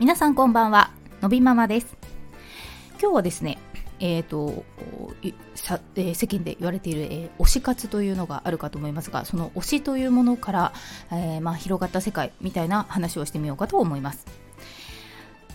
皆さんこんばんは。のびママです。今日はですねえーとさえー、世間で言われている、えー、推し活というのがあるかと思いますがその推しというものから、えー、まあ、広がった世界みたいな話をしてみようかと思います、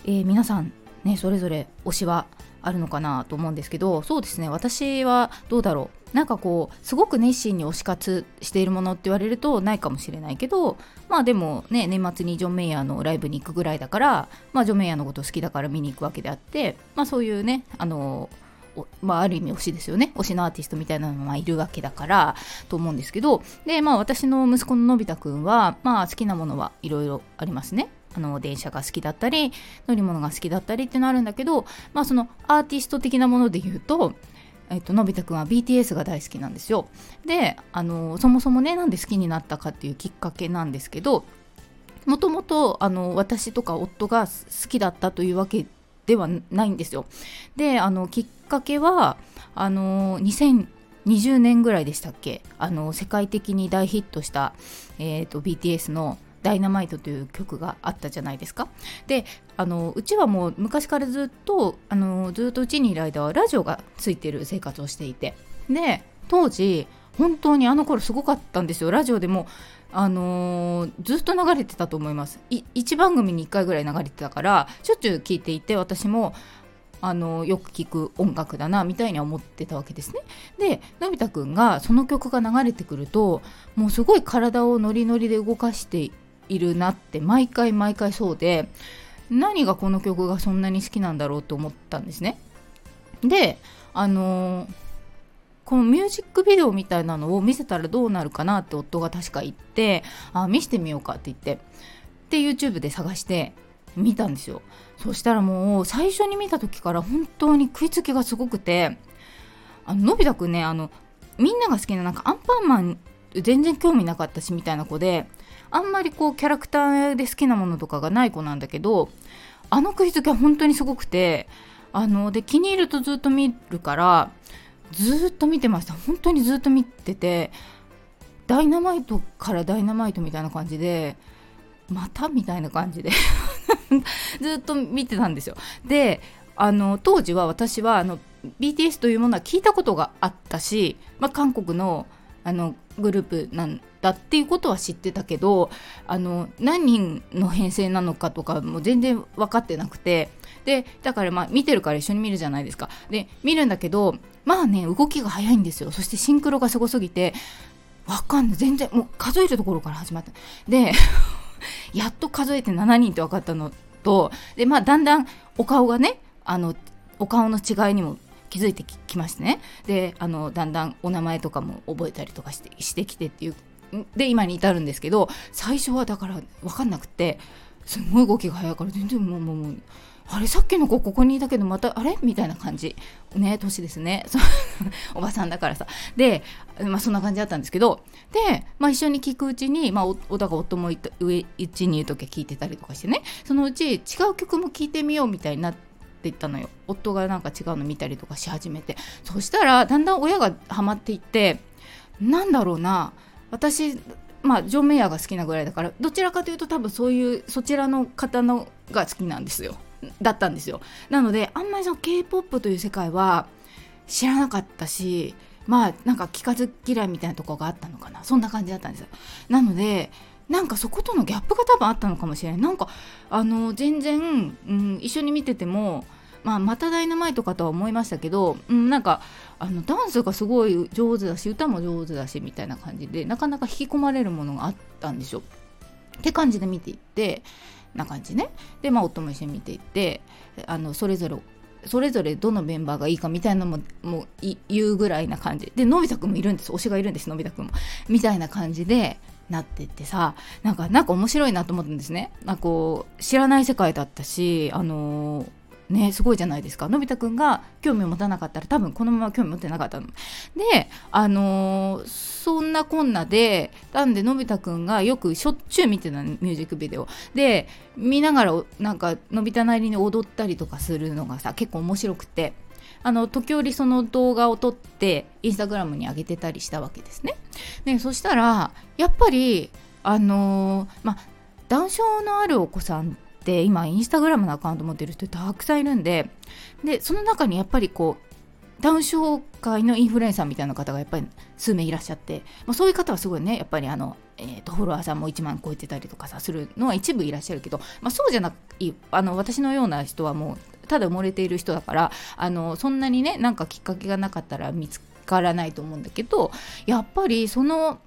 え、皆さん、ね、それぞれ推しはあるのかなと思うんですけどそうですね私はどうだろう。なんかこうすごく熱心に推し活しているものって言われるとないかもしれないけどまあでもね年末にジョン・メイヤーのライブに行くぐらいだからまあジョン・メイヤーのこと好きだから見に行くわけであってまあそういうねあのまあ、ある意味推しですよね。推しのアーティストみたいなのがいるわけだからと思うんですけどでまあ私の息子ののび太くんはまあ好きなものはいろいろありますね。あの電車が好きだったり乗り物が好きだったりってのあるんだけど、まあ、そのアーティスト的なもので言うとえっと、のび太くんは BTS が大好きなんですよ。であのそもそもねなんで好きになったかっていうきっかけなんですけどもともと私とか夫が好きだったというわけではないんですよ。であのきっかけはあの2020年ぐらいでしたっけ？あの世界的に大ヒットした、えーと BTS のダイナマイトという曲があったじゃないですか。であのうちはもう昔からずっとあのずっとうちにいる間はラジオがついてる生活をしていてで当時本当にあの頃すごかったんですよラジオでもあのー、ずっと流れてたと思いますい1番組に1回ぐらい流れてたからしょっちゅう聞いていて私もあのよく聞く音楽だなみたいに思ってたわけですね。でのび太くんがその曲が流れてくるともうすごい体をノリノリで動かしているなって毎回毎回そうで何がこの曲がそんなに好きなんだろうと思ったんですね。であのー、このミュージックビデオみたいなのを見せたらどうなるかなって夫が確か言ってあ見せてみようかって言ってで YouTube で探して見たんですよそしたらもう最初に見た時から本当に食いつきがすごくてあののび太くんねあのみんなが好きななんかアンパンマン全然興味なかったしみたいな子であんまりこうキャラクターで好きなものとかがない子なんだけどあの食いつきは本当にすごくてあので気に入るとずっと見るからずっと見てました。本当にずっと見ててダイナマイトからダイナマイトみたいな感じでまたみたいな感じで ずっと見てたんですよ。であの当時は私はあの BTS というものは聞いたことがあったし、まあ、韓国のあのグループなんだっていうことは知ってたけどあの何人の編成なのかとかも全然分かってなくてでだからまあ見てるから一緒に見るじゃないですか。で見るんだけどまあね動きが早いんですよ。そしてシンクロがすごすぎてわかんない。全然もう数えるところから始まった。で やっと数えて7人って分かったのとでまあだんだんお顔がねあのお顔の違いにも気づいてきましてね。であのだんだんお名前とかも覚えたりとかしてしてきてっていうで今に至るんですけど最初はだから分かんなくてすごい動きが速いから全然もうもうもうあれさっきの子ここにいたけどまたあれ？みたいな感じ。ね年ですね。おばさんだからさ。で、まあ、そんな感じだったんですけどで、まあ、一緒に聞くうちに、まあ、おだが夫も上うちにいる時は聞いてたりとかしてね。そのうち違う曲も聴いてみようみたいになって。って言ったのよ。夫がなんか違うの見たりとかし始めて。そしたらだんだん親がハマっていってなんだろうな。私まあジョン・メイヤーが好きなぐらいだからどちらかというと多分そういうそちらの方のが好きなんですよ。だったんですよ。なのであんまりその K-POP という世界は知らなかったしまあなんか聞かず嫌いみたいなとこがあったのかな。そんな感じだったんですよ。なのでなんかそことのギャップが多分あったのかもしれない。なんかあの全然、うん、一緒に見ててもまあ、またダイナマイトかとは思いましたけど、うん、なんかあのダンスがすごい上手だし歌も上手だしみたいな感じでなかなか引き込まれるものがあったんでしょ。って感じで見ていってな感じね。でまあ夫も一緒に見ていってあのそれぞれそれぞれどのメンバーがいいかみたいなのももう言うぐらいな感じ。でのび太くんもいるんです。推しがいるんですのび太くんも。みたいな感じでなってってさなんかなんか面白いなと思ったんですね。なんかこう知らない世界だったしあのーねすごいじゃないですかのび太くんが興味を持たなかったら多分このまま興味持ってなかったの。であのー、そんなこんなでなんでのび太くんがよくしょっちゅう見てたミュージックビデオで見ながらなんかのび太なりに踊ったりとかするのがさ結構面白くて。あの時折その動画を撮ってインスタグラムに上げてたりしたわけですね。でそしたらやっぱりあのー、まあダウン症のあるお子さんって今インスタグラムのアカウント持ってる人たくさんいるんででその中にやっぱりこうダウン症界のインフルエンサーみたいな方がやっぱり数名いらっしゃって、まあ、そういう方はすごいねやっぱりあの、えーと、フォロワーさんも1万超えてたりとかさするのは一部いらっしゃるけど、まあ、そうじゃないあの私のような人はもうただ埋もれている人だからあのそんなにねなんかきっかけがなかったら見つからないと思うんだけどやっぱりその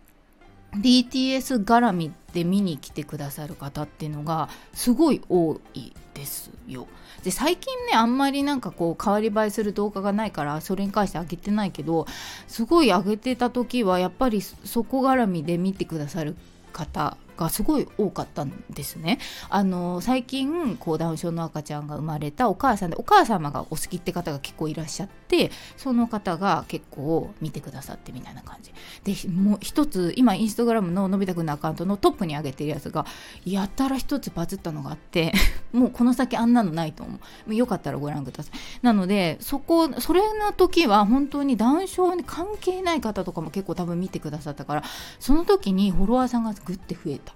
BTS 絡みで見に来てくださる方っていうのがすごい多いですよ。で最近ねあんまりなんかこう変わり映えする動画がないからそれに関して上げてないけどすごい上げてた時はやっぱりそこ絡みで見てくださる方がすごい多かったんですね。あの最近こうダウン症の赤ちゃんが生まれたお母さんでお母様がお好きって方が結構いらっしゃってその方が結構見てくださってみたいな感じ。でもう一つ今インスタグラムののび太くんのアカウントのトップに上げてるやつがやたら一つバズったのがあって もうこの先あんなのないと思う。よかったらご覧ください。なのでそこそれの時は本当にダウン症に関係ない方とかも結構多分見てくださったからその時にフォロワーさんがぐって増えた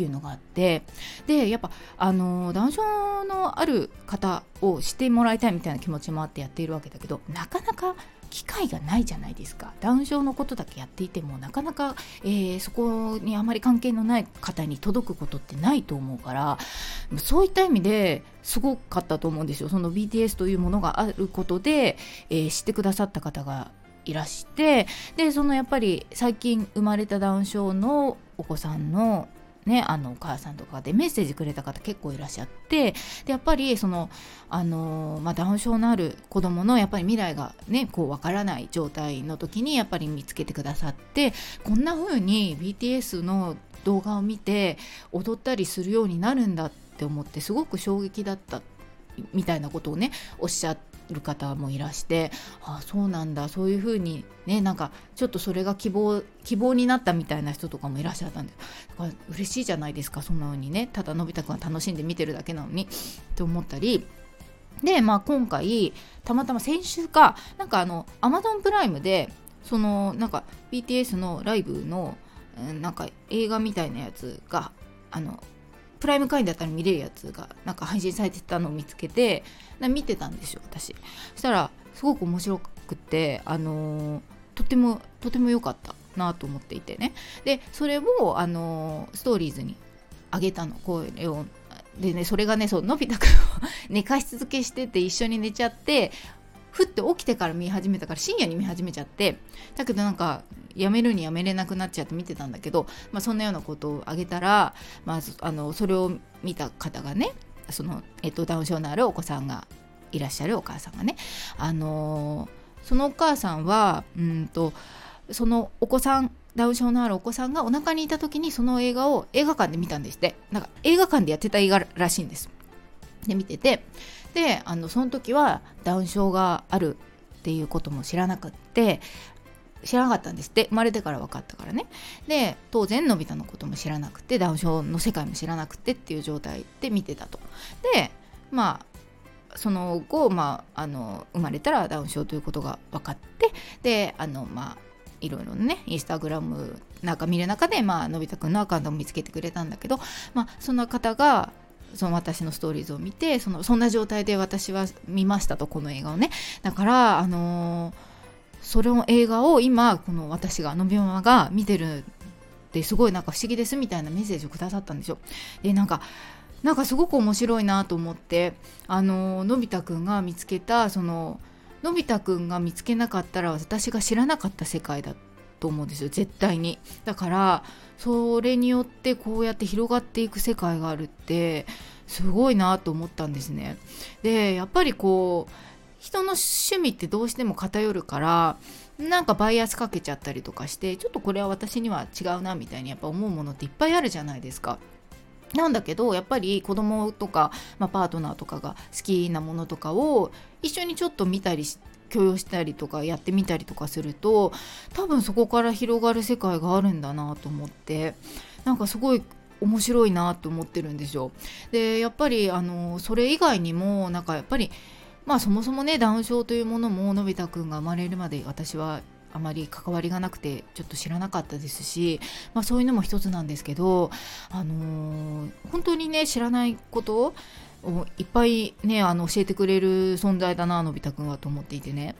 っていうのがあってでやっぱあのダウン症のある方をしてもらいたいみたいな気持ちもあってやっているわけだけどなかなか機会がないじゃないですか。ダウン症のことだけやっていてもなかなか、えー、そこにあまり関係のない方に届くことってないと思うからそういった意味ですごかったと思うんですよ。その BTS というものがあることで、えー、知ってくださった方がいらしてでそのやっぱり最近生まれたダウン症のお子さんのね、あのお母さんとかでメッセージくれた方結構いらっしゃってでやっぱりそのあの、まあ、ダウン症のある子どものやっぱり未来がねこう分からない状態の時にやっぱり見つけてくださってこんな風に BTS の動画を見て踊ったりするようになるんだって思ってすごく衝撃だったみたいなことをねおっしゃって。る方もいらしてあそうなんだそういう風にねなんかちょっとそれが希望希望になったみたいな人とかもいらっしゃったんですだから嬉しいじゃないですかそんな風にねただのび太くんが楽しんで見てるだけなのにって思ったりでまあ今回たまたま先週かなんかあの Amazon プライムでそのなんか BTS のライブのなんか映画みたいなやつがあのプライム会員だったら見れるやつがなんか配信されてたのを見つけて見てたんですよ私。そしたらすごく面白くてあのー、とてもとても良かったなと思っていてね。でそれをあのー、ストーリーズにあげたの。これをでねそれがねそうのび太くんを 寝かし続けしてて一緒に寝ちゃってふって起きてから見始めたから深夜に見始めちゃって。だけどなんかやめるにやめれなくなっちゃって見てたんだけど、まあ、そんなようなことをあげたら、まあ、あのそれを見た方がねその、えっと、ダウン症のあるお子さんがいらっしゃるお母さんがね、あの、そのお母さんはうんとそのお子さんダウン症のあるお子さんがお腹にいた時にその映画を映画館で見たんですって。なんか映画館でやってた映画らしいんです。で見てて。であのその時はダウン症があるっていうことも知らなくって知らなかったんです。って生まれてから分かったからね。で当然のび太のことも知らなくてダウン症の世界も知らなくてっていう状態で見てたと。でまあその後、まあ、あの生まれたらダウン症ということが分かってであのまあいろいろねインスタグラムなんか見る中で、まあのび太くんのアカウントも見つけてくれたんだけど、まあ、その方がその私のストーリーズを見てそのそんな状態で私は見ましたとこの映画をね。だからあのー、それの映画を今この私がのびママが見てるってすごいなんか不思議ですみたいなメッセージをくださったんですよ。でなんかなんかすごく面白いなと思ってあののび太くんが見つけたそののび太くんが見つけなかったら私が知らなかった世界だと思うんですよ。絶対に。だからそれによってこうやって広がっていく世界があるってすごいなと思ったんですね。でやっぱりこう人の趣味ってどうしても偏るからなんかバイアスかけちゃったりとかしてちょっとこれは私には違うなみたいにやっぱ思うものっていっぱいあるじゃないですか。なんだけどやっぱり子供とか、まあ、パートナーとかが好きなものとかを一緒にちょっと見たり許容したりとかやってみたりとかすると多分そこから広がる世界があるんだなと思ってなんかすごい面白いなと思ってるんですよ。でやっぱりあのそれ以外にもなんかやっぱりまあそもそもねダウン症というものものび太くんが生まれるまで私はあまり関わりがなくてちょっと知らなかったですし、まあ、そういうのも一つなんですけど、あのー、本当にね知らないことをいっぱいねあの教えてくれる存在だなのび太くんはと思っていてね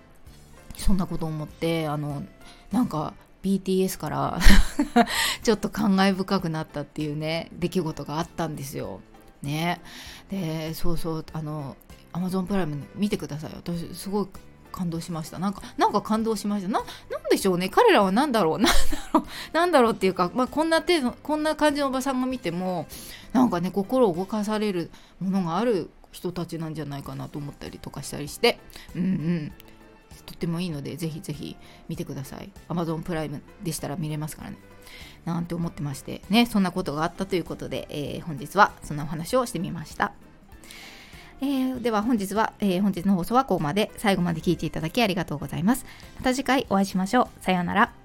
そんなこと思ってあのなんか BTS から ちょっと感慨深くなったっていうね出来事があったんですよ。ねでそうそうあの Amazon プライム見てください私すごい感動しました。なんかなんか感動しました。ななんでしょうね。彼らは何だろう。なんだろう。なんだろうっていうか、まあ、こんな程度こんな感じのおばさんが見てもなんかね心を動かされるものがある人たちなんじゃないかなと思ったりとかしたりして。うんうん。とってもいいのでぜひぜひ見てください。Amazon プライムでしたら見れますからね。なんて思ってまして。ねそんなことがあったということで、えー、本日はそんなお話をしてみました。えー、では本日は、えー、本日の放送はここまで。最後まで聞いていただきありがとうございます。また次回お会いしましょう。さようなら。